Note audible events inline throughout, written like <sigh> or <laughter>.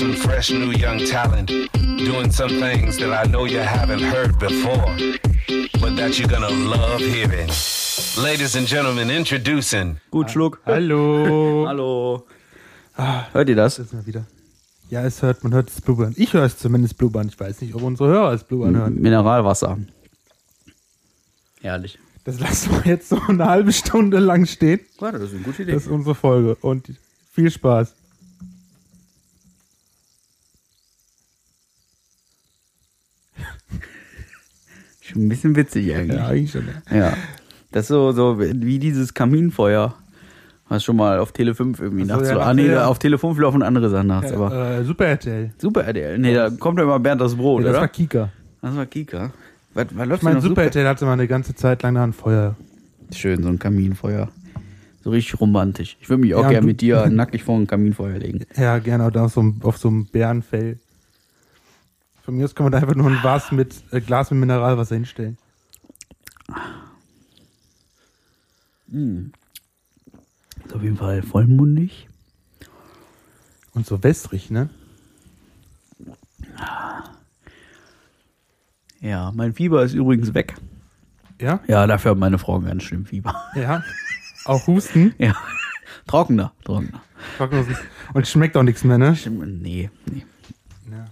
some fresh new young talent doing some things that I know you haven't heard before, but that you're gonna love hearing. Ladies and gentlemen, introducing. Gut, Schluck. Hallo. <laughs> Hallo. Hört ihr das? Ist mal wieder. Ja, es hört, man hört es blubbern. Ich höre es zumindest blubbern. Ich weiß nicht, ob unsere Hörer es blubbern hören. Mineralwasser. Herrlich. Das lassen wir jetzt so eine halbe Stunde lang stehen. Warte, das ist eine gute Idee. Das ist unsere Folge. Und viel Spaß. Ein bisschen witzig eigentlich. Ja, Ja. eigentlich schon. Ja. Das ist so, so wie dieses Kaminfeuer. Was schon mal auf Tele 5 irgendwie Ach so, nachts ja. Ah, nee, ja. auf Tele 5 laufen andere Sachen nachts, aber. Äh, Super RTL. Super RTL. Nee, da kommt ja immer Bernd das Brot, Ja, das oder? war Kika. das war Kika. Was, was läuft Ich meine, Super RTL hatte mal eine ganze Zeit lang da ein Feuer. Schön, so ein Kaminfeuer. So richtig romantisch. Ich würde mich auch Ja, gerne mit dir nackig vor ein Kaminfeuer legen. Ja, gerne auch da auf so, einem- auf so einem Bärenfell. Von mir aus kann man da einfach nur ein Glas mit, äh, Glas mit Mineralwasser hinstellen. Ist auf jeden Fall vollmundig. Und so wässrig, ne? Ja, mein Fieber ist übrigens weg. Ja? Ja, dafür hat meine Frau ganz schlimm Fieber. Ja. Auch Husten. <laughs> Ja. Trockener, trockener. Trockenhusten. Und schmeckt auch nichts mehr, ne? Nee, nee. Ja,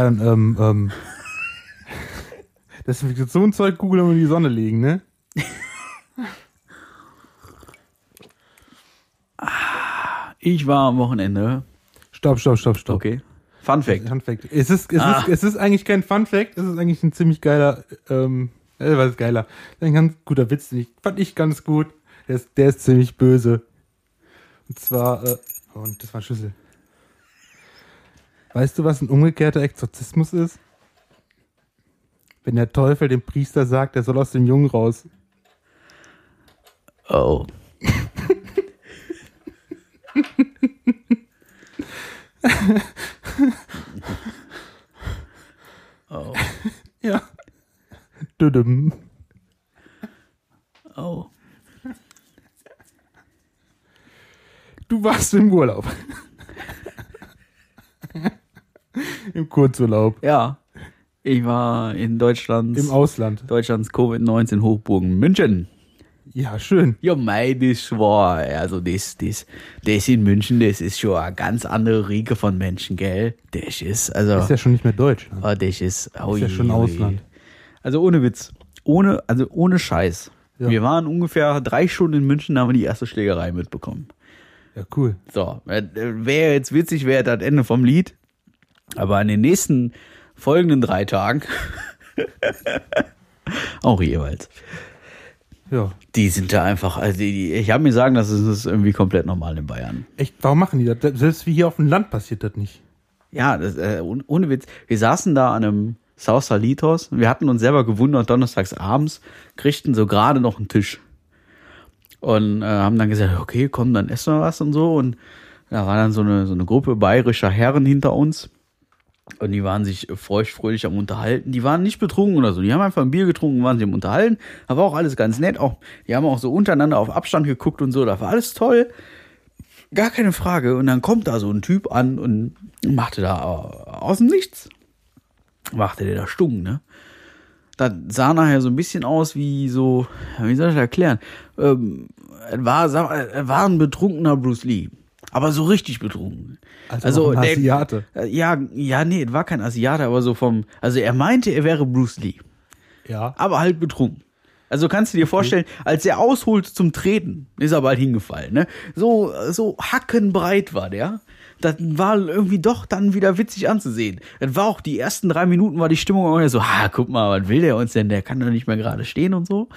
dann, ähm, ähm. Desinfektionszeug googeln und in die Sonne legen, ne? Ich war am Wochenende. Stopp, stopp, stopp, stopp. Okay. Fun Fact. Fun Fact. Es ist, es, Ah. ist, es ist eigentlich kein Fun Fact, es ist eigentlich ein ziemlich geiler, ähm, äh, was ist geiler? Ein ganz guter Witz, den ich, fand ich ganz gut. Der ist, der ist ziemlich böse. Und zwar, äh, und das war ein Schlüssel. Weißt du, was ein umgekehrter Exorzismus ist? Wenn der Teufel dem Priester sagt, er soll aus dem Jungen raus. Oh. <laughs> oh. Ja. Düdüm. Oh. Du warst im Urlaub. <laughs> Im Kurzurlaub. Ja. Ich war in Deutschlands, Im Ausland. Deutschlands Covid-19 Hochburgen München. Ja, schön. Ja, mei, das war, also das, das, das in München, das ist schon eine ganz andere Riege von Menschen, gell? Das ist, also, Ist ja schon nicht mehr Deutschland. oh, das ist, oh Ist ja schon oh. Ausland. Also ohne Witz. Ohne, also ohne Scheiß. Ja. Wir waren ungefähr drei Stunden in München, da haben wir die erste Schlägerei mitbekommen. Ja, cool. So, wäre jetzt witzig, wäre das Ende vom Lied. Aber in den nächsten folgenden drei Tagen, <laughs> auch jeweils, Ja. die sind da einfach, also die, die, ich habe mir sagen, das ist, irgendwie komplett normal in Bayern. Echt, warum machen die das? Selbst wie hier auf dem Land passiert das nicht. Ja, das, äh, ohne, Witz. Wir saßen da an einem South Salitos. Wir hatten uns selber gewundert, donnerstags abends kriegten so gerade noch einen Tisch. Und äh, haben dann gesagt, okay, komm, dann essen wir was und so. Und da war dann so eine, so eine Gruppe bayerischer Herren hinter uns. Und die waren sich feuchtfröhlich am Unterhalten. Die waren nicht betrunken oder so. Die haben einfach ein Bier getrunken, waren sich am Unterhalten. War auch alles ganz nett. Auch, die haben auch so untereinander auf Abstand geguckt und so. Da war alles toll. Gar keine Frage. Und dann kommt da so ein Typ an und machte da äh, aus dem Nichts. Machte der da stumm, ne? Das sah nachher so ein bisschen aus wie so, wie soll ich das erklären? Ähm, war, war ein betrunkener Bruce Lee. Aber so richtig betrunken. Also, ein der- Asiate. äh, Ja, ja, nee, war kein Asiate, aber so vom, also er meinte, er wäre Bruce Lee Ja. aber halt betrunken. Also kannst du dir vorstellen, als er ausholt zum Treten, ist er bald hingefallen, ne? So, so hackenbreit war der. Das war irgendwie doch dann wieder witzig anzusehen. Das war auch die ersten drei Minuten war die Stimmung auch so, ha, guck mal, was will der uns denn? Der kann doch nicht mehr gerade stehen und so.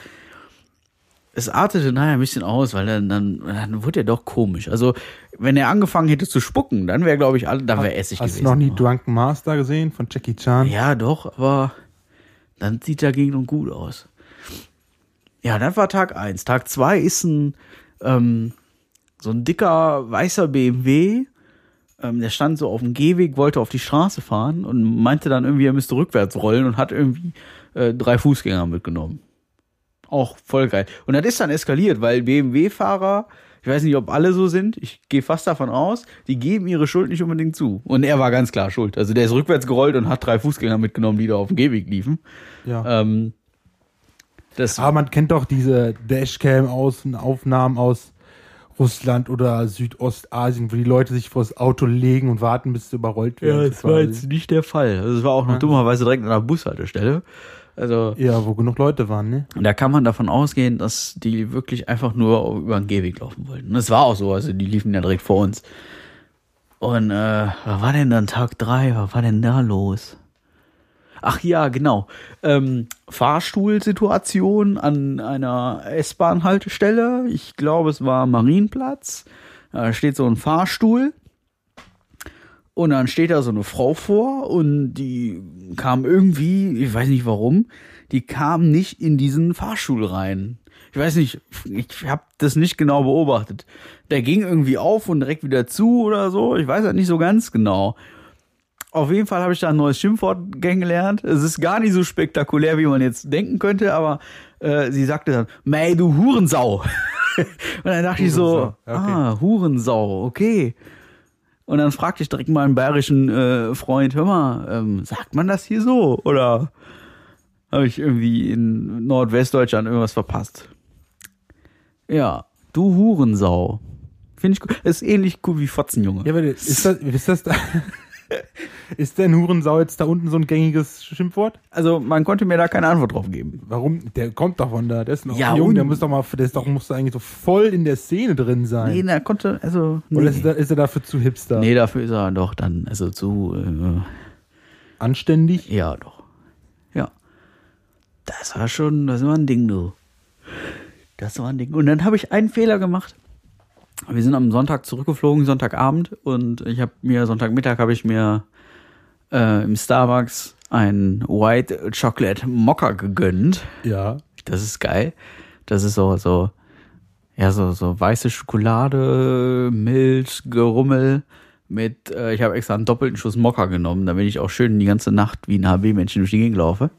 Es artete nachher ein bisschen aus, weil dann, dann, dann wurde er doch komisch. Also, wenn er angefangen hätte zu spucken, dann wäre, glaube ich, alle, dann wäre Essig Hast du gewesen. noch nie Drunken Master gesehen von Jackie Chan? Ja, doch, aber dann sieht er gegen und gut aus. Ja, das war Tag eins. Tag zwei ist ein ähm, so ein dicker weißer BMW. Ähm, der stand so auf dem Gehweg, wollte auf die Straße fahren und meinte dann irgendwie, er müsste rückwärts rollen und hat irgendwie äh, drei Fußgänger mitgenommen. Auch voll geil. Und das ist dann eskaliert, weil BMW-Fahrer, Ich weiß nicht, ob alle so sind. Ich gehe fast davon aus, die geben ihre Schuld nicht unbedingt zu. Und er war ganz klar schuld. Also der ist rückwärts gerollt und hat drei Fußgänger mitgenommen, die da auf dem Gehweg liefen. Ja. Ähm, das, Aber man kennt doch diese Dashcam-Aufnahmen aus Russland oder Südostasien, wo die Leute sich vor das Auto legen und warten, bis sie überrollt ja, werden. das war jetzt nicht der Fall. Also es war auch noch Ja. dummerweise direkt an der Bushaltestelle. Also ja, wo genug Leute waren, ne? da kann man davon ausgehen, dass die wirklich einfach nur über den Gehweg laufen wollten. Und es war auch so, also die liefen ja direkt vor uns. Und äh, was war denn dann Tag drei? Was war denn da los? Ach ja, genau. Ähm, Fahrstuhlsituation an einer S-Bahn-Haltestelle. Ich glaube, es war Marienplatz. Da steht so ein Fahrstuhl. Und dann steht da so eine Frau vor und die kam irgendwie, ich weiß nicht warum, die kam nicht in diesen Fahrstuhl rein. Ich weiß nicht, ich habe das nicht genau beobachtet. Der ging irgendwie auf und direkt wieder zu oder so. Ich weiß halt nicht so ganz genau. Auf jeden Fall habe ich da ein neues Schimpfwort kennengelernt. Es ist gar nicht so spektakulär, wie man jetzt denken könnte, aber äh, sie sagte dann, Mei, du Hurensau. <laughs> und dann dachte ich so, Hurensau, okay. ah, Hurensau, okay. Und dann fragte ich direkt meinen bayerischen äh, Freund, hör mal, ähm, sagt man das hier so? Oder habe ich irgendwie in Nordwestdeutschland irgendwas verpasst? Ja, du Hurensau. Finde ich gut. Ist ähnlich cool wie Fotzenjunge. Ja, aber ist das, ist das da, <laughs> <laughs> ist denn Hurensau jetzt da unten so ein gängiges Schimpfwort? Also man konnte mir da keine Antwort drauf geben. Warum? Der kommt doch von da. Der ist noch Ja, jung, der muss doch mal, der ist doch, muss eigentlich so voll in der Szene drin sein. Nee, da konnte, also. Nee. Oder ist er, ist er dafür zu hipster? nee, dafür ist er doch dann, also zu, äh, Anständig? ja, doch. Ja. Das war schon, das war ein Ding, du. Das war ein Ding. Und dann habe ich einen Fehler gemacht. Wir sind am Sonntag zurückgeflogen, Sonntagabend, und ich habe mir, Sonntagmittag habe ich mir äh, im Starbucks ein White Chocolate Mocha gegönnt. Ja. Das ist geil. Das ist so, so, ja, so, so weiße Schokolade, Milch, Gerummel mit, äh, ich habe extra einen doppelten Schuss Mokka genommen, damit ich auch schön die ganze Nacht wie ein HB-Männchen durch die Gegend laufe.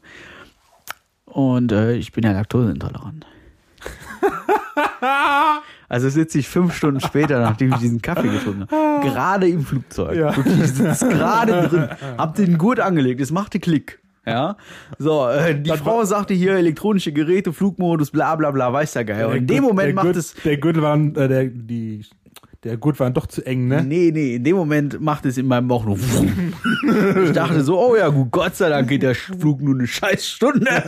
Und äh, ich bin ja laktoseintolerant. <laughs> Also sitze ich fünf Stunden später, <laughs> nachdem ich diesen Kaffee getrunken habe, gerade im Flugzeug. Ja. Wirklich, ich sitze gerade drin, hab den Gurt angelegt, es machte Klick. Ja, so, äh, die Das Frau sagte hier elektronische Geräte, Flugmodus, bla bla bla, weiß der Geil. Und in dem Moment der macht Gurt, es, Der Gürtel war, äh, der, die, der Gurt war doch zu eng, ne? nee, nee, in dem Moment macht es in meinem Bauch nur. <laughs> ich dachte so, oh ja, gut, Gott sei Dank geht der Flug nur eine scheiß Stunde. <laughs>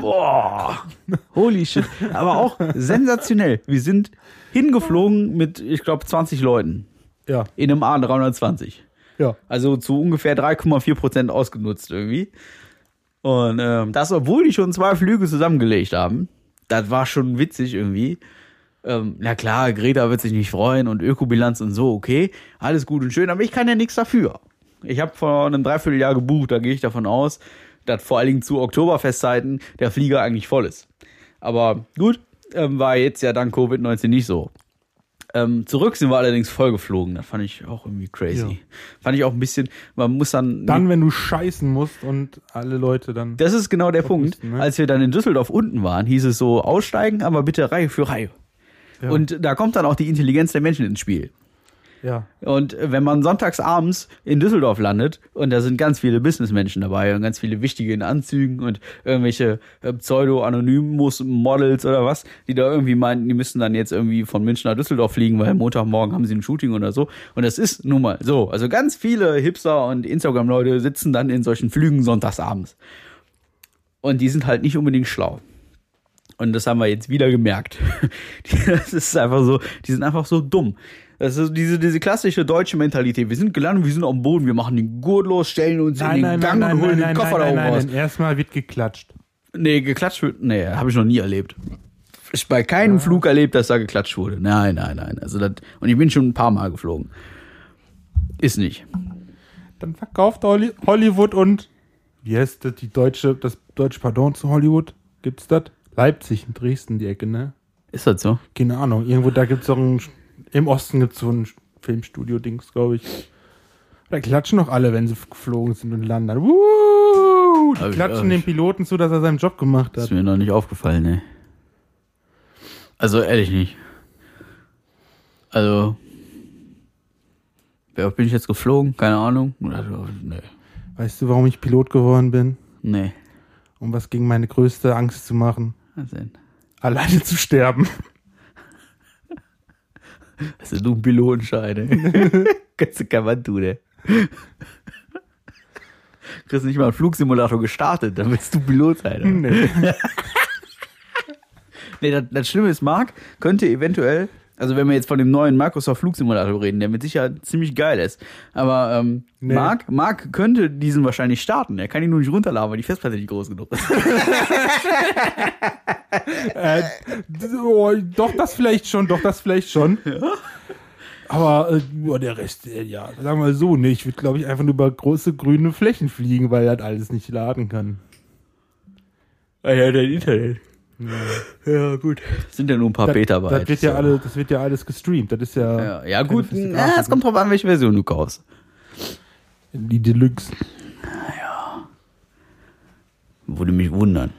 Boah, holy shit. Aber auch sensationell. Wir sind hingeflogen mit, ich glaube, 20 Leuten Ja, in einem A320. ja. Also zu ungefähr 3,4 Prozent ausgenutzt irgendwie. Und ähm, das, obwohl die schon zwei Flüge zusammengelegt haben. Das war schon witzig irgendwie. Ähm, na klar, Greta wird sich nicht freuen und Ökobilanz und so, okay. Alles gut und schön, aber ich kann ja nichts dafür. Ich habe vor einem Dreivierteljahr gebucht, da gehe ich davon aus, dass vor allen Dingen zu Oktoberfestzeiten der Flieger eigentlich voll ist. Aber gut, ähm, war jetzt ja dank Covid-19 nicht so. Ähm, zurück sind wir allerdings voll geflogen. Das fand ich auch irgendwie crazy. Ja. Fand ich auch ein bisschen, man muss dann. Dann, wenn du scheißen musst und alle Leute dann. das ist genau der Punkt. müssen, ne? Als wir dann in Düsseldorf unten waren, hieß es so, aussteigen, aber bitte Reihe für Reihe. Ja. Und da kommt dann auch die Intelligenz der Menschen ins Spiel. Ja. Und wenn man sonntags abends in Düsseldorf landet und da sind ganz viele Businessmenschen dabei und ganz viele wichtige in Anzügen und irgendwelche äh, Pseudo-Anonymous-Models oder was, die da irgendwie meinten, die müssen dann jetzt irgendwie von München nach Düsseldorf fliegen, weil Montagmorgen haben sie ein Shooting oder so. Und das ist nun mal so. Also ganz viele Hipster und Instagram-Leute sitzen dann in solchen Flügen sonntagsabends. Und die sind halt nicht unbedingt schlau. Und das haben wir jetzt wieder gemerkt. <laughs> Das ist einfach so, die sind einfach so dumm. Das ist diese, diese klassische deutsche Mentalität. Wir sind gelandet, wir sind am Boden, wir machen den Gurt los, stellen uns in den Gang und holen den Koffer da oben raus. Erstmal wird geklatscht. Nee, geklatscht wird, nee, habe ich noch nie erlebt. Ich bei keinem Flug erlebt, dass da geklatscht wurde. Nein, nein, nein. Also das, und ich bin schon ein paar Mal geflogen. Ist nicht. Dann verkauft Holly- Hollywood und wie heißt das, die deutsche, das deutsche Pardon zu Hollywood? Gibt's das? Leipzig in Dresden, die Ecke, ne? Ist das so? Keine Ahnung. Irgendwo da gibt's doch ein, im Osten gibt's so ein Filmstudio-Dings, glaube ich. Da klatschen noch alle, wenn sie geflogen sind und landen. Hab Die klatschen dem Piloten zu, dass er seinen Job gemacht Ist hat. mir noch nicht aufgefallen, ne? Also ehrlich nicht. Also, oft bin ich jetzt geflogen? Keine Ahnung. Also, nee. Weißt du, warum ich Pilot geworden bin? Nee. Um was gegen meine größte Angst zu machen? Was denn? Alleine zu sterben. Das ist nur ein Pilotenschein, ey. <laughs> Kannst du kein Mann tun, ey. Kriegst nicht mal einen Flugsimulator gestartet, dann willst du Pilot sein. Nee. <laughs> Nee, das, das Schlimme ist, Marc könnte eventuell, also wenn wir jetzt von dem neuen Microsoft Flugsimulator reden, der mit Sicherheit ziemlich geil ist, aber ähm, Nee. Marc, Marc könnte diesen wahrscheinlich starten. Er kann ihn nur nicht runterladen, weil die Festplatte nicht groß genug ist. <laughs> äh, oh, doch, das vielleicht schon, doch, das vielleicht schon. Aber äh, ja, der Rest, äh, ja, sagen wir mal so, ne, ich würde, glaube ich, einfach nur über große grüne Flächen fliegen, weil er das alles nicht laden kann. Ah ja, dein Internet. Ja, gut. Sind ja nur ein paar Das, Beta-Bytes. das, wird ja so. alle, das wird ja alles gestreamt. Das ist ja, Ja, ja gut, ja, Grafik. es kommt drauf an, welche Version du kaufst. die Deluxe. Würde mich wundern.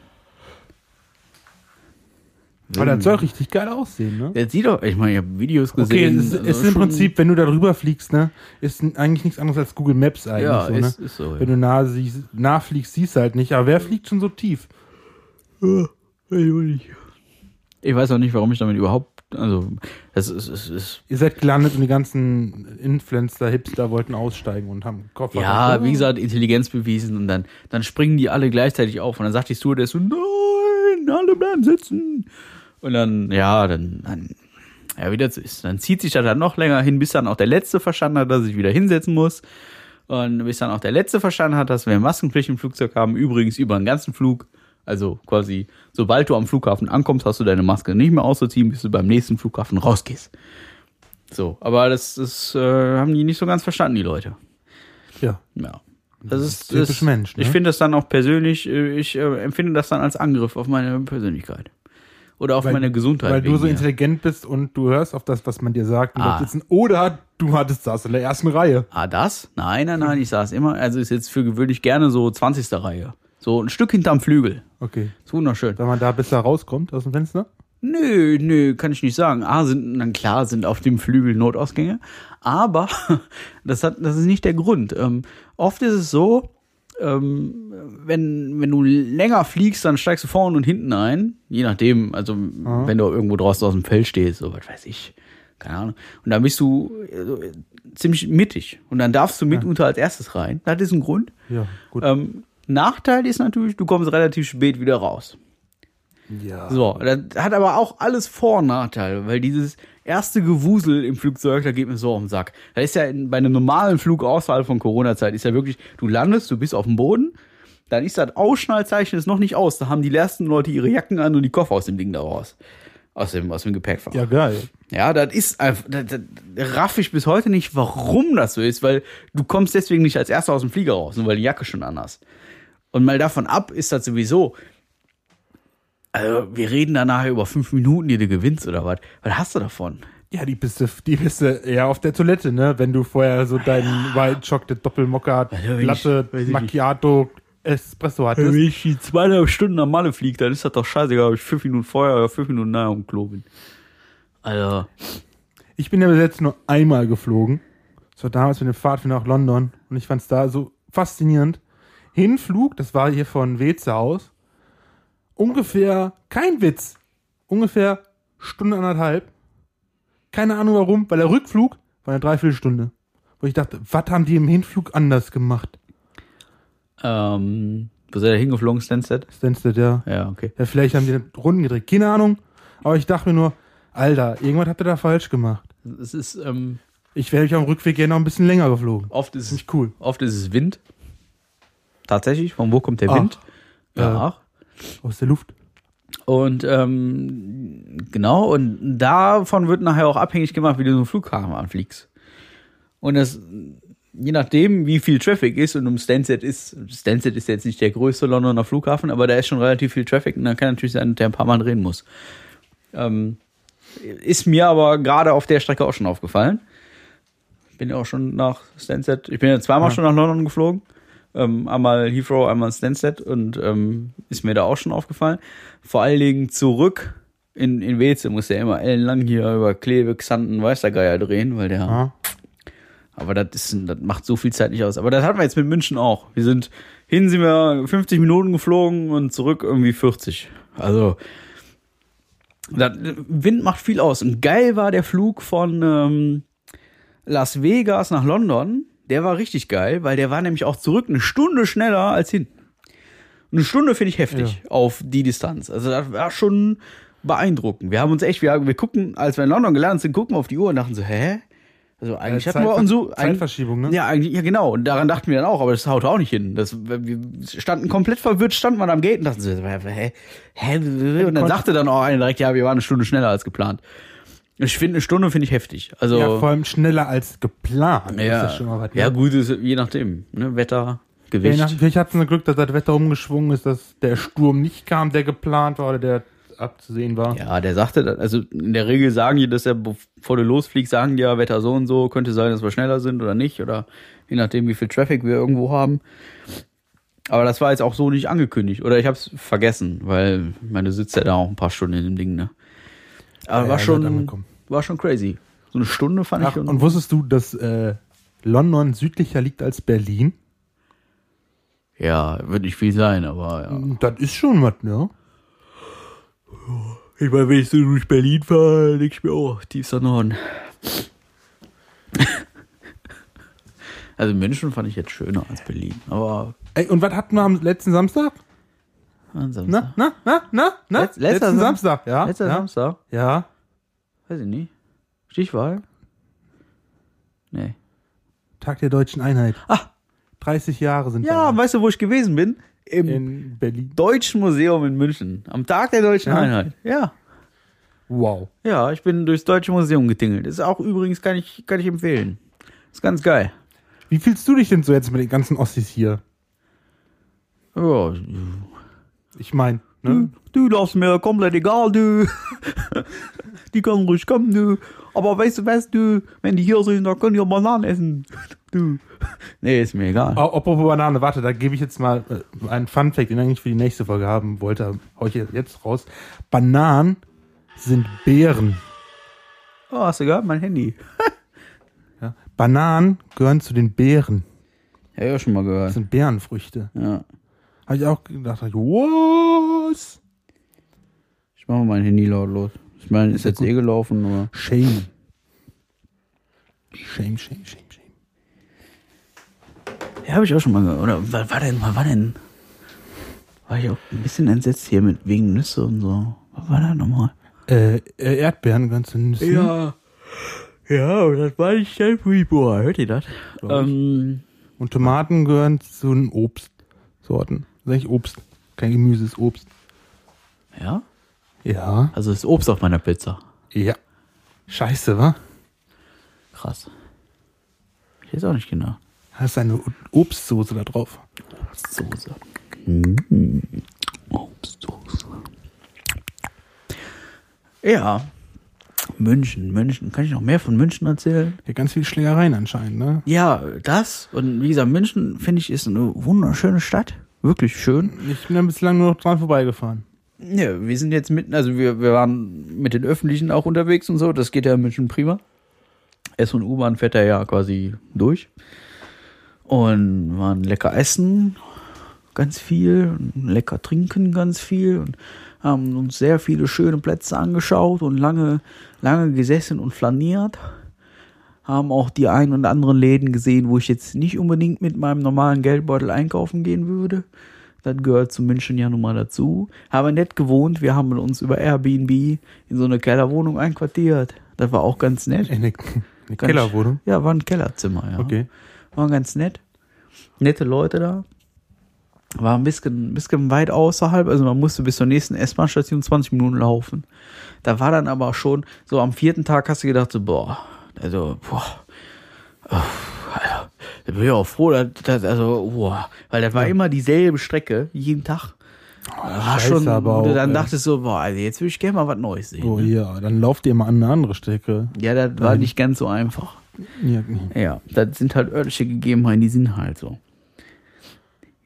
Aber das soll richtig geil aussehen, ne? Jetzt sieht doch, ich meine, ich habe Videos Okay, gesehen. es, ist- also es ist im Prinzip, wenn du da drüber fliegst, ne, ist eigentlich nichts anderes als Google Maps eigentlich. Ja, so, ist, ne? ist so. Wenn du nah siehst, nachfliegst, siehst du halt nicht. Aber wer fliegt schon so tief? Ich weiß auch nicht, warum ich damit überhaupt, also, es ist, es ist Ihr seid gelandet und die ganzen Influencer, Hipster wollten aussteigen und haben Koffer. ja, wie gesagt, Intelligenz bewiesen und dann, dann springen die alle gleichzeitig auf und dann sagt die Stewardess so, nein, alle bleiben sitzen. Und dann, ja, dann, dann ja, wie das so ist. Dann zieht sich das dann noch länger hin, bis dann auch der Letzte verstanden hat, dass er sich wieder hinsetzen muss. Und bis dann auch der Letzte verstanden hat, dass wir Maskenpflicht im Flugzeug haben, übrigens über den ganzen Flug. Also quasi, sobald du am Flughafen ankommst, hast du deine Maske nicht mehr auszuziehen, bis du beim nächsten Flughafen rausgehst. So, aber das, das äh, haben die nicht so ganz verstanden, die Leute. Ja. Ja. Das ist, typisch das, Mensch, ne? Ich finde das dann auch persönlich, äh, ich äh, empfinde das dann als Angriff auf meine Persönlichkeit. Oder auf meine Gesundheit. Weil du so intelligent bist und du hörst auf das, was man dir sagt. Und Ah. sitzen. Oder du hattest das in der ersten Reihe. Ah, das? Nein, nein, nein, ich saß immer, also ist jetzt für gewöhnlich gerne so 20. Reihe. So ein Stück hinterm Flügel. Okay. Ist wunderschön. Wenn man da besser rauskommt aus dem Fenster. Nö, nö, kann ich nicht sagen. A, sind, dann klar, sind auf dem Flügel Notausgänge. Aber <laughs> das hat, das ist nicht der Grund. Ähm, oft ist es so, ähm, wenn, wenn du länger fliegst, dann steigst du vorne und hinten ein. Je nachdem, also wenn du irgendwo draußen aus dem Feld stehst, so was weiß ich. Keine Ahnung. Und dann bist du äh, ziemlich mittig. Und dann darfst du mitunter als erstes rein. Das ist ein Grund. Ja, gut. Ähm, Nachteil ist natürlich, du kommst relativ spät wieder raus. ja. So, das hat aber auch alles Vor- und Nachteile, weil dieses erste Gewusel im Flugzeug, da geht mir so auf den Sack. Da ist ja bei einem normalen Flug außerhalb von Corona-Zeit, ist ja wirklich, du landest, du bist auf dem Boden, dann ist das Ausschnallzeichen ist noch nicht aus. Da haben die ersten Leute ihre Jacken an und die Koffer aus dem Ding da raus. Aus dem, aus dem Gepäckfach. Ja, geil. Ja, das ist einfach, das, das raff ich bis heute nicht, warum das so ist, weil du kommst deswegen nicht als erster aus dem Flieger raus, nur weil die Jacke schon an hast. Und mal davon ab ist das sowieso. Also, wir reden da nachher über fünf Minuten, die du gewinnst oder was. Was hast du davon? Ja, die bist du, die bist du eher auf der Toilette, ne? Wenn du vorher so deinen White Chocolate Doppelmokka, ich- Latte, ich. Macchiato, Espresso hattest. Wenn ich die zweieinhalb Stunden am Malle fliege, dann ist das doch scheißegal, ob ich fünf Minuten vorher oder fünf Minuten nachher am Klo bin. Also, Ich bin ja bis jetzt nur einmal geflogen. Das war damals mit dem Pfadfinder nach London. Und ich fand es da so faszinierend. Hinflug, das war hier von Weze aus. Ungefähr, kein Witz, ungefähr Stunde anderthalb. Keine Ahnung warum, weil der Rückflug war eine Dreiviertelstunde. Wo ich dachte, was haben die im Hinflug anders gemacht? ähm, wo seid ihr hingeflogen, Stansted? Stansted, ja. Ja, okay. Ja, vielleicht haben die Runden gedreht, keine Ahnung. Aber ich dachte mir nur, Alter, irgendwas habt ihr da falsch gemacht. Es ist, ähm, Ich wäre mich am Rückweg gerne noch ein bisschen länger geflogen. oft ist es Nicht cool. Oft ist es Wind. Tatsächlich. Von wo kommt der Ach. Wind? Ja. Aus der Luft. Und ähm, genau, und davon wird nachher auch abhängig gemacht, wie du so einen Flughafen anfliegst. Und das, je nachdem, wie viel Traffic ist, und um Stansted ist, Stansted ist jetzt nicht der größte Londoner Flughafen, aber da ist schon relativ viel Traffic und dann kann natürlich sein, dass der ein paar Mal drehen muss. Ähm, ist mir aber gerade auf der Strecke auch schon aufgefallen. Bin ja auch schon nach Stansted, ich bin ja zweimal Ja. schon nach London geflogen. Ähm, einmal Heathrow, einmal Stansted und ähm, ist mir da auch schon aufgefallen. Vor allen Dingen zurück In, in Weze muss der immer ellenlang hier über Kleve, Xanten, weiß der Geier drehen, weil der. Ja. Aber das, ist, das macht so viel Zeit nicht aus. Aber das hatten wir jetzt mit München auch. Wir sind, hin sind wir 50 Minuten geflogen und zurück irgendwie 40. Also, das, Wind macht viel aus. Und geil war der Flug von ähm, Las Vegas nach London. Der war richtig geil, weil der war nämlich auch zurück eine Stunde schneller als hin. Eine Stunde finde ich heftig auf die Distanz. Also das war schon beeindruckend. Wir haben uns echt, wir, wir gucken, als wir in London gelernt sind, gucken wir auf die Uhr und dachten so, hä? Also eigentlich hatten wir Zeitver- uns so Zeitverschiebung, ne? Ja, eigentlich, ja genau. Und daran dachten wir dann auch, aber das haut auch nicht hin. Das, wir standen komplett verwirrt, standen wir am Gate und dachten so, hä? hä? Und dann sagte dann auch einer direkt, ja, wir waren eine Stunde schneller als geplant. Ich finde, eine Stunde finde ich heftig. Also, Ja, vor allem schneller als geplant. Ja, was, ne? ja gut, ist, je nachdem. Ne? Wetter, Ja, Gewicht. nach, vielleicht hat es Glück, dass das Wetter umgeschwungen ist, dass der Sturm nicht kam, der geplant war oder der abzusehen war. Ja, der sagte, also in der Regel sagen die, dass er, bevor du losfliegst, sagen die ja, Wetter so und so, könnte sein, dass wir schneller sind oder nicht, oder je nachdem, wie viel Traffic wir irgendwo haben. Aber das war jetzt auch so nicht angekündigt. Oder ich habe es vergessen, weil ich meine, du sitzt ja da auch ein paar Stunden in dem Ding, ne? Aber Ja, war ja, schon. War schon crazy. So eine Stunde fand Ach, ich schon. und wusstest du, dass äh, London südlicher liegt als Berlin? ja, wird nicht viel sein, aber ja. Das ist schon was, ne? Ich meine, wenn ich so durch Berlin fahre, denke ich mir, oh, tiefster Norden. <laughs> also München fand ich jetzt schöner als Berlin, aber Ey, und was hatten wir am letzten Samstag? Samstag. Na, na, na, na, na? Letz- letzter letzten Sam- Samstag, ja. Letzter ja. Samstag? Ja. Weiß ich nicht. Stichwahl? Nee. Tag der deutschen Einheit. Ah. 30 Jahre sind Ja, da. weißt du, wo ich gewesen bin? Im in Berlin. Deutschen Museum in München. Am Tag der Deutschen Ja? Einheit. Ja. Wow. Ja, ich bin durchs Deutsche Museum getingelt. Ist auch übrigens, kann ich, kann ich empfehlen. Ist ganz geil. Wie fühlst du dich denn so jetzt mit den ganzen Ossis hier? Ja, Ich meine, Du, ne? du darfst mir komplett egal, du. Die können ruhig kommen, du. Aber weißt du was, du, wenn die hier sind, dann können die auch Bananen essen. <laughs> Du. Nee, ist mir egal. Oh, Apropos Banane, warte, da gebe ich jetzt mal äh, einen Fun-Fact, den ich eigentlich für die nächste Folge haben wollte, hau ich jetzt raus. Bananen sind Beeren. Oh, hast du gehört? Mein Handy. <laughs> Ja? Bananen gehören zu den Beeren. Ja, ja, schon mal Das gehört. sind Beerenfrüchte. Ja. Habe ich auch gedacht, was? Ich mache mal mein Handy lautlos. Ich meine, ist jetzt eh gelaufen, aber. Shame. Shame, shame, shame, shame. Ja, habe ich auch schon mal gehört. Oder was war denn, was war denn? War ich auch ein bisschen entsetzt hier mit wegen Nüsse und so. Was war da nochmal? Äh, äh, Erdbeeren gehören zu Nüssen. Ja. Ja, und das war nicht dein Boah, hört ihr das? Ähm, Und Tomaten gehören zu den Obstsorten. Sag ich Obst. Kein Gemüse, ist Obst. ja? Ja. Also ist Obst auf meiner Pizza. Ja. Scheiße, wa? Krass. Ich weiß auch nicht genau. Hast eine Obstsoße da drauf. Obstsoße. Mm. Obstsoße. Ja. München, München. Kann ich noch mehr von München erzählen? Ja, ganz viele Schlägereien anscheinend, ne? Ja, das. Und wie gesagt, München, finde ich, ist eine wunderschöne Stadt. Wirklich schön. Ich bin da bislang nur noch dran vorbeigefahren. Ja, wir sind jetzt mitten, also wir, wir waren mit den Öffentlichen auch unterwegs und so. Das geht ja in München prima. S- und U-Bahn fährt er ja quasi durch. Und waren lecker essen, ganz viel, lecker trinken, ganz viel. Und haben uns sehr viele schöne Plätze angeschaut und lange, lange gesessen und flaniert. Haben auch die ein und anderen Läden gesehen, wo ich jetzt nicht unbedingt mit meinem normalen Geldbeutel einkaufen gehen würde. Das gehört zu München ja nun mal dazu. Habe nett gewohnt. Wir haben uns über Airbnb in so eine Kellerwohnung einquartiert. Das war auch ganz nett. Eine, eine Ganz- <laughs> Kellerwohnung. Ja, war ein Kellerzimmer, ja. Okay. War ganz nett. Nette Leute da. War ein bisschen, ein bisschen weit außerhalb, also man musste bis zur nächsten S-Bahn-Station 20 Minuten laufen. Da war dann aber schon, so am vierten Tag hast du gedacht, so, boah, also, boah, da bin ich auch froh, dass, dass, also, boah, weil das war immer dieselbe Strecke, jeden Tag. war scheiße, schon, aber wo du auch, dann äh, dachtest so, boah, also jetzt will ich gerne mal was Neues sehen. Oh ne? ja, dann lauft ihr mal an eine andere Strecke. Ja, das war nicht ganz so einfach. Ja, Ja, das sind halt örtliche Gegebenheiten, die sind halt so.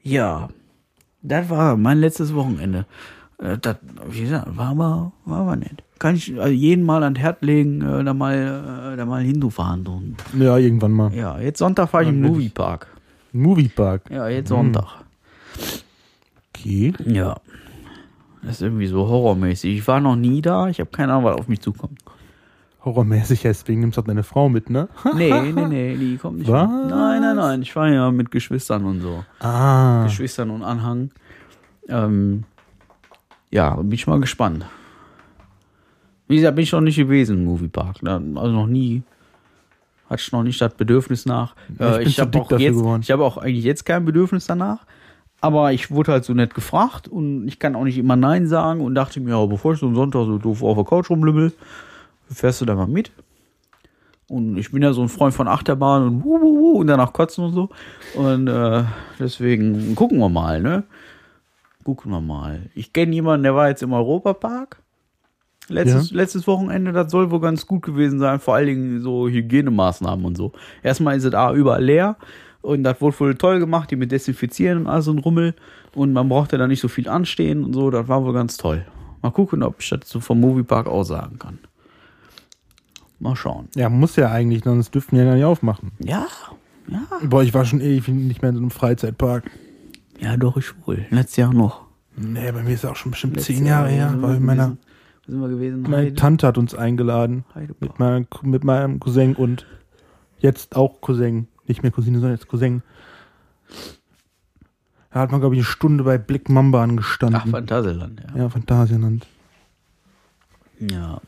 Ja, das war mein letztes Wochenende. Äh, Das, wie gesagt, war aber, war aber nett. Kann ich also jeden mal an Herd legen, äh, da mal, äh, da mal hinzufahren. So. Ja, irgendwann mal. Ja, jetzt Sonntag fahre ich im. Moviepark. Moviepark. Ja, jetzt Sonntag. Okay. Ja. Das ist irgendwie so horrormäßig. Ich war noch nie da, ich habe keine Ahnung, was auf mich zukommt. Horrormäßig, deswegen nimmst du auch deine Frau mit, ne? Nee, nee, <laughs> nee, die kommt nicht. Was? Mit. Nein, nein, nein, ich fahre ja mit Geschwistern und so. Ah. Geschwistern und Anhang. Ähm, ja, bin ich mal gespannt. Wie gesagt, bin ich noch nicht gewesen im Moviepark. Da- Also noch nie. Hatte ich noch nicht das Bedürfnis nach. Ich Äh, ich zu habe auch, jetzt- ich hab auch eigentlich jetzt kein Bedürfnis danach. Aber ich wurde halt so nett gefragt und ich kann auch nicht immer Nein sagen und dachte mir, ja, bevor ich so einen Sonntag so doof auf der Couch rumlümmel, fährst du da mal mit. Und ich bin ja so ein Freund von Achterbahn und wuh, wuh, wuh, und danach kotzen und so. Und äh, deswegen gucken wir mal, ne? Gucken wir mal. Ich kenne jemanden, der war jetzt im Europapark. Letztes, letztes Wochenende, das soll wohl ganz gut gewesen sein, vor allen Dingen so Hygienemaßnahmen und so. Erstmal ist es A, überall leer und das wurde wohl toll gemacht, die mit Desinfizieren und all so ein Rummel und man brauchte da nicht so viel anstehen und so, das war wohl ganz toll. Mal gucken, ob ich das so vom Moviepark auch sagen kann. Mal schauen. Ja, muss ja eigentlich, sonst dürften wir ja gar nicht aufmachen. Ja, ja. Boah, ich war schon ewig nicht mehr in so einem Freizeitpark. Ja, doch, ich wohl. Letztes Jahr noch. Nee, bei mir ist auch schon bestimmt Letztes zehn Jahre Jahr, her. sind wir meiner? Wo sind wir gewesen? meine Heide- Tante hat uns eingeladen. Mit, meiner, mit meinem Cousin und jetzt auch Cousin. Nicht mehr Cousine, sondern jetzt Cousin. Da hat man, glaube ich, eine Stunde bei Blick Mamba angestanden. Ach, Phantasialand, ja. ja, Phantasialand. ja.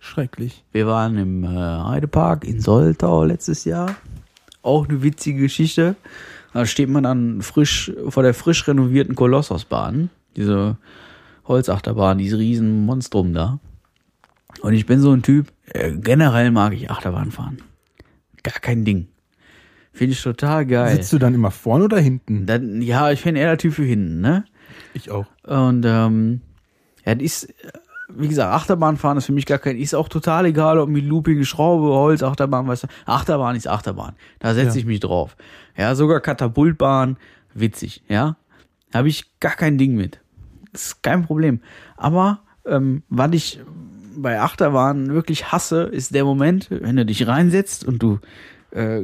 Schrecklich. Wir waren im äh, Heidepark in Soltau letztes Jahr. Auch eine witzige Geschichte. Da steht man dann frisch vor der frisch renovierten Kolossosbahn. Diese Holzachterbahn, dieses riesen Monstrum da. Und ich bin so ein Typ, äh, generell mag ich Achterbahn fahren. Gar kein Ding. Finde ich total geil. Sitzt du dann immer vorne oder hinten? Dann, ja, ich bin eher der Typ für hinten, ne? Ich auch. Und ähm, ja, das ist, wie gesagt, Achterbahnfahren ist für mich gar kein, ist auch total egal, ob mit Looping, Schraube, Holz, Achterbahn, weißt du. Achterbahn ist Achterbahn. Da setze Ja. ich mich drauf. Ja, sogar Katapultbahn, witzig, ja. Habe ich gar kein Ding mit. Ist kein Problem. Aber ähm, was ich bei Achterbahn wirklich hasse, ist der Moment, wenn du dich reinsetzt und du äh,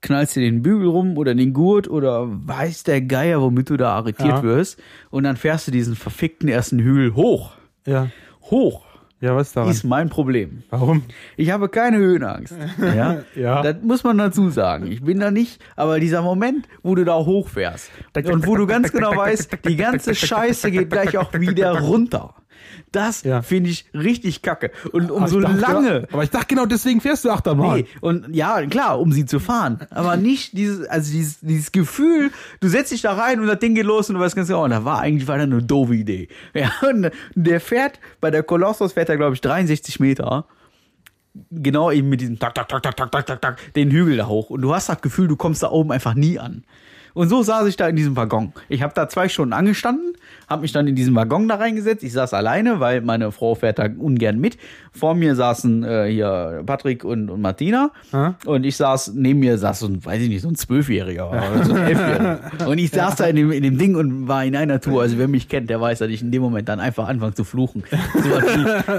knallst dir den Bügel rum oder den Gurt oder weiß der Geier, womit du da arretiert Ja. wirst. Und dann fährst du diesen verfickten ersten Hügel hoch. Ja. Hoch Ja, was ist daran? ist mein Problem. Warum? Ich habe keine Höhenangst. <laughs> Ja? Ja. Das muss man dazu sagen. Ich bin da nicht, aber dieser Moment, wo du da hochfährst und wo du ganz genau weißt, die ganze Scheiße geht gleich auch wieder runter. Das Ja. finde ich richtig kacke. Und Aber umso ich dachte, lange. Aber ich dachte genau, deswegen fährst du Achterbahn. Nee, und ja, klar, um sie zu fahren. Aber nicht dieses, also dieses, dieses Gefühl, du setzt dich da rein und das Ding geht los und du weißt ganz genau, und da war eigentlich war da eine doofe Idee. <laughs> Ja, und der fährt, bei der Kolossos fährt er, glaube ich, 63 Meter. Genau eben mit diesem tak, tak, tak, tak, tak, tak, tak, tak, den Hügel da hoch. Und du hast das Gefühl, du kommst da oben einfach nie an. Und so saß ich da in diesem Waggon. Ich habe da zwei Stunden angestanden, habe mich dann in diesen Waggon da reingesetzt. Ich saß alleine, weil meine Frau fährt da ungern mit. Vor mir saßen äh, hier Patrick und, und Martina. Ja. Und ich saß, neben mir saß so ein, weiß ich nicht, so ein Zwölfjähriger oder so ein <laughs> Elfjähriger. Und ich saß da in dem, in dem Ding und war in einer Tour. Also wer mich kennt, der weiß, dass ich in dem Moment dann einfach anfange zu fluchen. So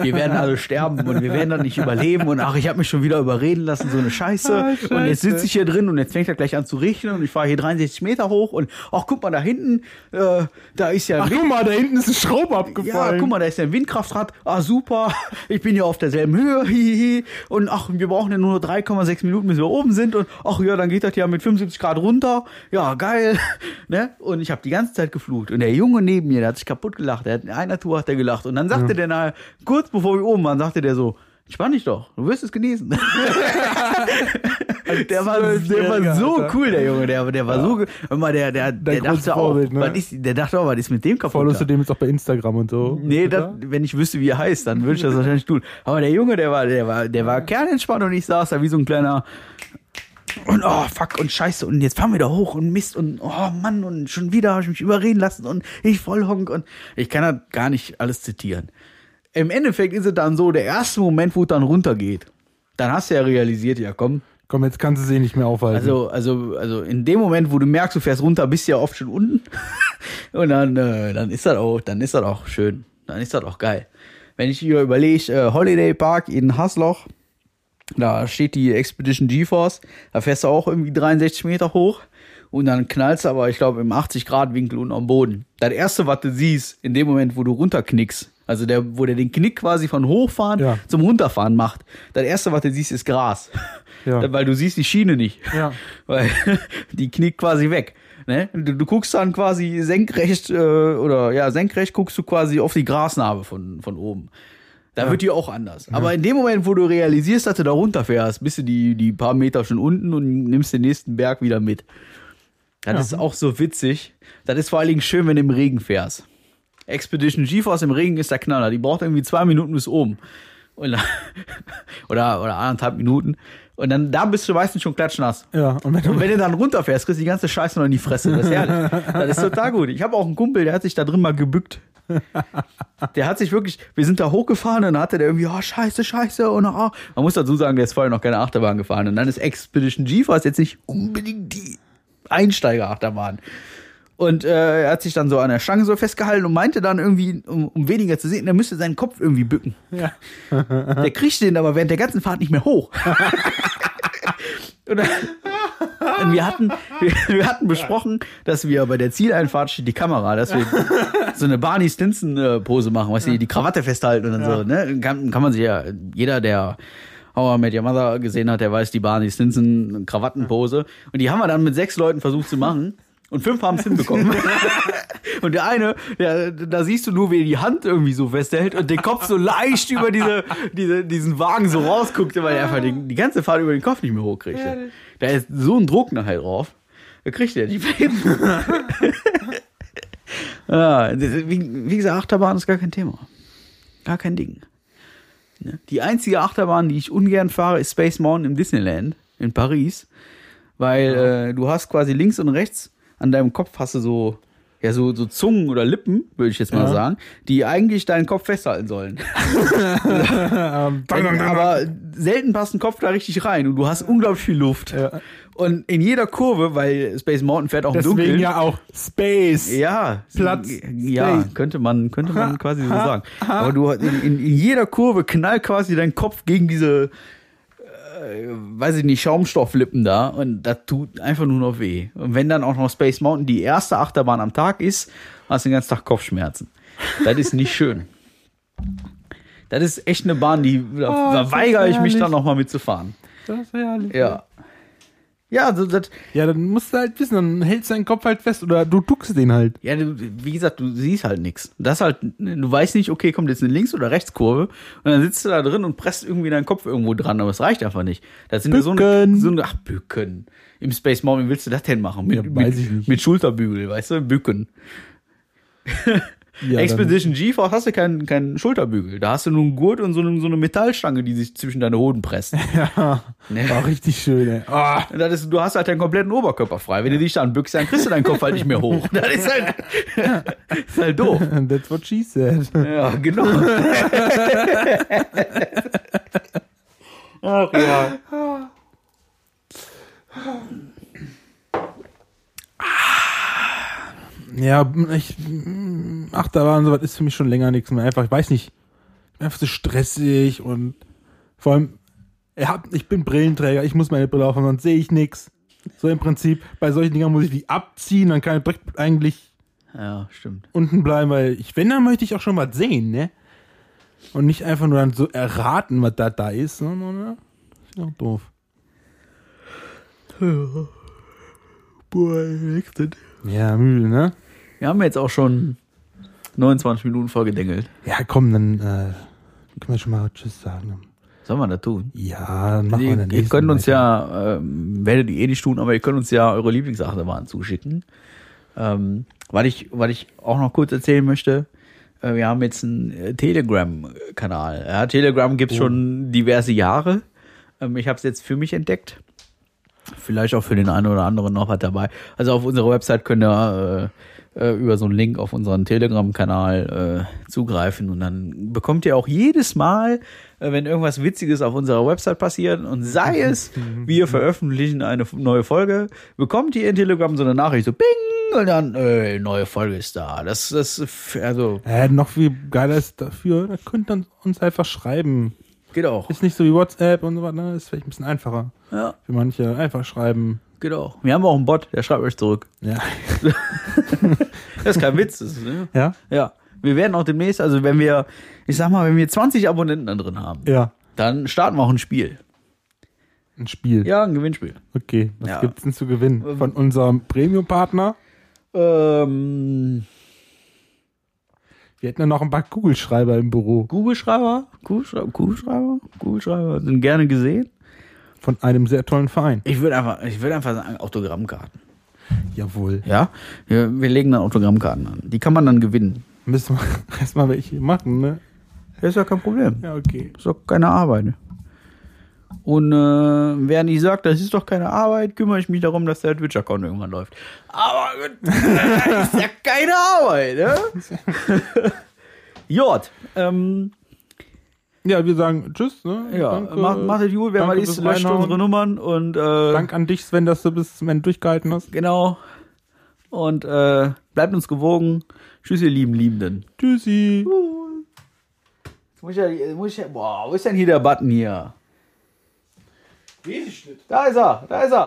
wir werden alle sterben und wir werden das nicht überleben. Und ach, ich habe mich schon wieder überreden lassen, so eine Scheiße. Ah, Und jetzt Scheiße. sitze ich hier drin und jetzt fängt er gleich an zu regnen und ich fahre hier 63 Meter hoch und ach, guck mal da hinten, äh, da ist ja Ach, guck mal, da hinten ist ein Schraub abgefallen. ja, guck mal, da ist ja ein Windkraftrad. Ah, super. Ich bin ja auf derselben Höhe. Hihihi. Und ach, wir brauchen ja nur 3,6 Minuten, bis wir oben sind. Und ach ja, dann geht das ja mit 75 Grad runter. Ja, geil. <laughs> Ne? Und ich habe die ganze Zeit geflucht. Und der Junge neben mir, der hat sich kaputt gelacht. Der hat, in einer Tour hat er gelacht. Und dann sagte der nachher, kurz bevor wir oben waren, sagte der so, Entspann dich doch, du wirst es genießen. <laughs> der war, der war so Alter. cool, der Junge. Der, der war so, ge- hör mal, der, der, der dachte auch, Vorbild, ne? was ist, der dachte auch, was ist mit dem kaputt? Followst da? du dem jetzt auch bei Instagram und so? Nee, das, wenn ich wüsste, wie er heißt, dann würde ich das wahrscheinlich tun. Aber der Junge, der war, der war, der war kernentspannt und ich saß da wie so ein kleiner. Und oh, fuck und scheiße und jetzt fahren wir da hoch und Mist und oh Mann und schon wieder habe ich mich überreden lassen und ich voll honk und ich kann das gar nicht alles zitieren. Im Endeffekt ist es dann so, der erste Moment, wo es dann runtergeht, dann hast du ja realisiert, ja komm, Komm, jetzt kannst du sie nicht mehr aufhalten. also, also, also in dem Moment, wo du merkst, du fährst runter, bist du ja oft schon unten. <laughs> Und dann, äh, dann ist das auch, dann ist das auch schön. Dann ist das auch geil. wenn ich hier überlege, äh, Holiday Park in Hasloch, da steht die Expedition GeForce, da fährst du auch irgendwie 63 Meter hoch und dann knallst du aber, ich glaube, im 80 Grad Winkel unten am Boden. Das erste, was du siehst, in dem Moment, wo du runterknickst, also der, wo der den Knick quasi von Hochfahren Ja. zum Runterfahren macht, das erste, was du siehst, ist Gras. Ja. <laughs> Weil du siehst die Schiene nicht. Ja. <laughs> Weil die knickt quasi weg. Ne? Du, du guckst dann quasi senkrecht äh, oder ja, senkrecht guckst du quasi auf die Grasnarbe von, von oben. Da wird die auch anders. Aber in dem Moment, wo du realisierst, dass du da runterfährst, bist du die, die paar Meter schon unten und nimmst den nächsten Berg wieder mit. Das ist auch so witzig. Das ist vor allen Dingen schön, wenn du im Regen fährst. Expedition GeForce im Regen ist der Knaller. Die braucht irgendwie zwei Minuten bis oben. Und <laughs> oder, oder anderthalb Minuten. Und dann, da bist du meistens schon klatschnass. Ja, und wenn du Und wenn du dann runterfährst, kriegst du die ganze Scheiße noch in die Fresse. Das ist herrlich. Das ist total gut. Ich habe auch einen Kumpel, der hat sich da drin mal gebückt. Der hat sich wirklich, wir sind da hochgefahren und dann hatte der irgendwie, oh, scheiße, scheiße. Und oh. Man muss dazu sagen, der ist vorher noch keine Achterbahn gefahren. Und dann ist Expedition GeForce jetzt nicht unbedingt die Einsteiger-Achterbahn. Und äh, er hat sich dann so an der Stange so festgehalten und meinte dann irgendwie, um, um weniger zu sehen, er müsste seinen Kopf irgendwie bücken. Ja. Der kriegt den aber während der ganzen Fahrt nicht mehr hoch. <laughs> und, dann, und wir hatten, wir, wir hatten besprochen, dass wir bei der Zieleinfahrt steht die Kamera, dass wir so eine Barney Stinson äh, Pose machen, weißt du, die Krawatte festhalten und dann so, ne? Kann, kann man sich ja, jeder, der How I Met Your Mother gesehen hat, der weiß die Barney Stinson Krawattenpose. Und die haben wir dann mit sechs Leuten versucht zu machen. Und fünf haben es hinbekommen. <laughs> und der eine, der, da siehst du nur, wie er die Hand irgendwie so festhält und den Kopf so leicht über diese, diese, diesen Wagen so rausguckt, weil er einfach den, die ganze Fahrt über den Kopf nicht mehr hochkriegt. Da ist so ein Druck nachher drauf. Da kriegt er die ja, <laughs> ist- wie, wie gesagt, Achterbahn ist gar kein Thema. Gar kein Ding. Ne? Die einzige Achterbahn, die ich ungern fahre, ist Space Mountain im Disneyland in Paris. Weil äh, du hast quasi links und rechts an deinem Kopf hast du so, ja, so, so Zungen oder Lippen, würde ich jetzt mal Ja. sagen, die eigentlich deinen Kopf festhalten sollen. <laughs> Aber selten passt ein Kopf da richtig rein und du hast unglaublich viel Luft. Ja. Und in jeder Kurve, weil Space Mountain fährt auch im Deswegen Dunkeln. ja auch Space. Ja, Platz. Ja, Space. könnte man, könnte man quasi so sagen. Aber du in, in jeder Kurve knallt quasi dein Kopf gegen diese, äh, weiß ich nicht, Schaumstofflippen da und das tut einfach nur noch weh. Und wenn dann auch noch Space Mountain die erste Achterbahn am Tag ist, hast du den ganzen Tag Kopfschmerzen. Das ist nicht schön. Das ist echt eine Bahn, die da, Oh, da weigere ich mich dann noch mal mitzufahren. Das ist herrlich. Ja. Ja, so, das, Ja, dann musst du halt wissen, dann hältst du deinen Kopf halt fest oder du duckst den halt. Ja, du, wie gesagt, du siehst halt nichts. Das halt, du weißt nicht, okay, kommt jetzt eine Links- oder Rechtskurve und dann sitzt du da drin und presst irgendwie deinen Kopf irgendwo dran, aber es reicht einfach nicht. Das sind ja so eine, Bücken. so eine, ach, Bücken. Im Space Mountain willst du das denn machen? Mit, Ja, mit, mit Schulterbügel, weißt du? Bücken. <laughs> Ja, Expedition GeForce hast du keinen keinen Schulterbügel. Da hast du nur einen Gurt und so eine, so eine Metallstange, die sich zwischen deine Hoden presst. <laughs> Ja, Ne? war richtig schön, ey. Ah, Und Das ist, du hast halt deinen kompletten Oberkörper frei. Wenn du dich dann bückst, dann kriegst du deinen Kopf halt nicht mehr hoch. <laughs> Das ist halt, <laughs> ist halt doof. that's what she said. Ja, genau. Ach ja. Ja, ich, Achterbahn, sowas ist für mich schon länger nichts mehr. Einfach, ich weiß nicht, ich bin einfach so stressig und vor allem, ich, bin Brillenträger, ich muss meine Brille aufhaben, sonst sehe ich nichts. So im Prinzip, bei solchen Dingern muss ich die abziehen, dann kann ich direkt eigentlich Ja, stimmt. unten bleiben, weil ich, wenn, dann möchte ich auch schon was sehen, ne? Und nicht einfach nur dann so erraten, was da da ist, sondern, ja, ist ja auch doof. Boah, nächstes. Ja, müde, ne? Wir haben jetzt auch schon 29 Minuten vorgedengelt. Ja, komm, dann, äh, können wir schon mal Tschüss sagen. Sollen wir das tun? Ja, dann machen wir dann ihr könnt uns ja, ähm, werdet ihr eh nicht tun, aber ihr könnt uns ja eure Lieblingsachterbahn zuschicken. Ähm, was ich, was ich auch noch kurz erzählen möchte, äh, wir haben jetzt einen äh, Telegram-Kanal. Ja, Telegram gibt's schon diverse Jahre. Ähm, ich habe es jetzt für mich entdeckt. Vielleicht auch für den einen oder anderen noch was dabei. Also auf unserer Website könnt ihr äh, über so einen Link auf unseren Telegram-Kanal äh, zugreifen und dann bekommt ihr auch jedes Mal, äh, wenn irgendwas Witziges auf unserer Website passiert und sei es, <laughs> wir veröffentlichen eine neue Folge, bekommt ihr in Telegram so eine Nachricht, so Bing und dann, äh, neue Folge ist da. Das, das, also, Äh, noch viel geiler ist dafür, da könnt ihr uns einfach schreiben. Geht auch. Ist nicht so wie WhatsApp und so weiter, ne? ist vielleicht ein bisschen einfacher. Ja, Für manche einfach schreiben. geht auch. Wir haben auch einen Bot, der schreibt euch zurück. Ja. <laughs> Das ist kein Witz, das ist, ne? Ja? Ja. Wir werden auch demnächst, also wenn wir, ich sag mal, wenn wir 20 Abonnenten da drin haben, Ja. dann starten wir auch ein Spiel. Ein Spiel. Ja, ein Gewinnspiel. Okay. Was Ja. gibt's denn zu gewinnen? Von unserem Premium-Partner? Ähm, Wir hätten ja noch ein paar Kugelschreiber im Büro. Kugelschreiber, Kugelschreiber, Kugelschreiber, Kugelschreiber sind gerne gesehen. Von einem sehr tollen Verein. Ich würde einfach, ich würde einfach sagen Autogrammkarten. Jawohl. Ja, wir, wir legen dann Autogrammkarten an. Die kann man dann gewinnen. Müssen wir <laughs> erstmal welche machen, ne? Das ist ja kein Problem. Ja, okay. ist doch keine Arbeit. Und äh, wer nicht sagt, das ist doch keine Arbeit, kümmere ich mich darum, dass der Twitch-Account irgendwann läuft. Aber <laughs> das ist ja keine Arbeit, ne? <laughs> Jod, ähm, Ja, wir sagen Tschüss, ne? ja, Danke. macht, macht es gut, wer mal fürs löscht unsere Nummern und äh, Dank an dich, Sven, dass du bis zum Ende durchgehalten hast. genau. Und äh, bleibt uns gewogen. Tschüss, ihr lieben Liebenden. Tschüssi. Jetzt muss ich ja, muss ich ja, boah, wo ist denn hier der Button hier? Da ist er, da ist er.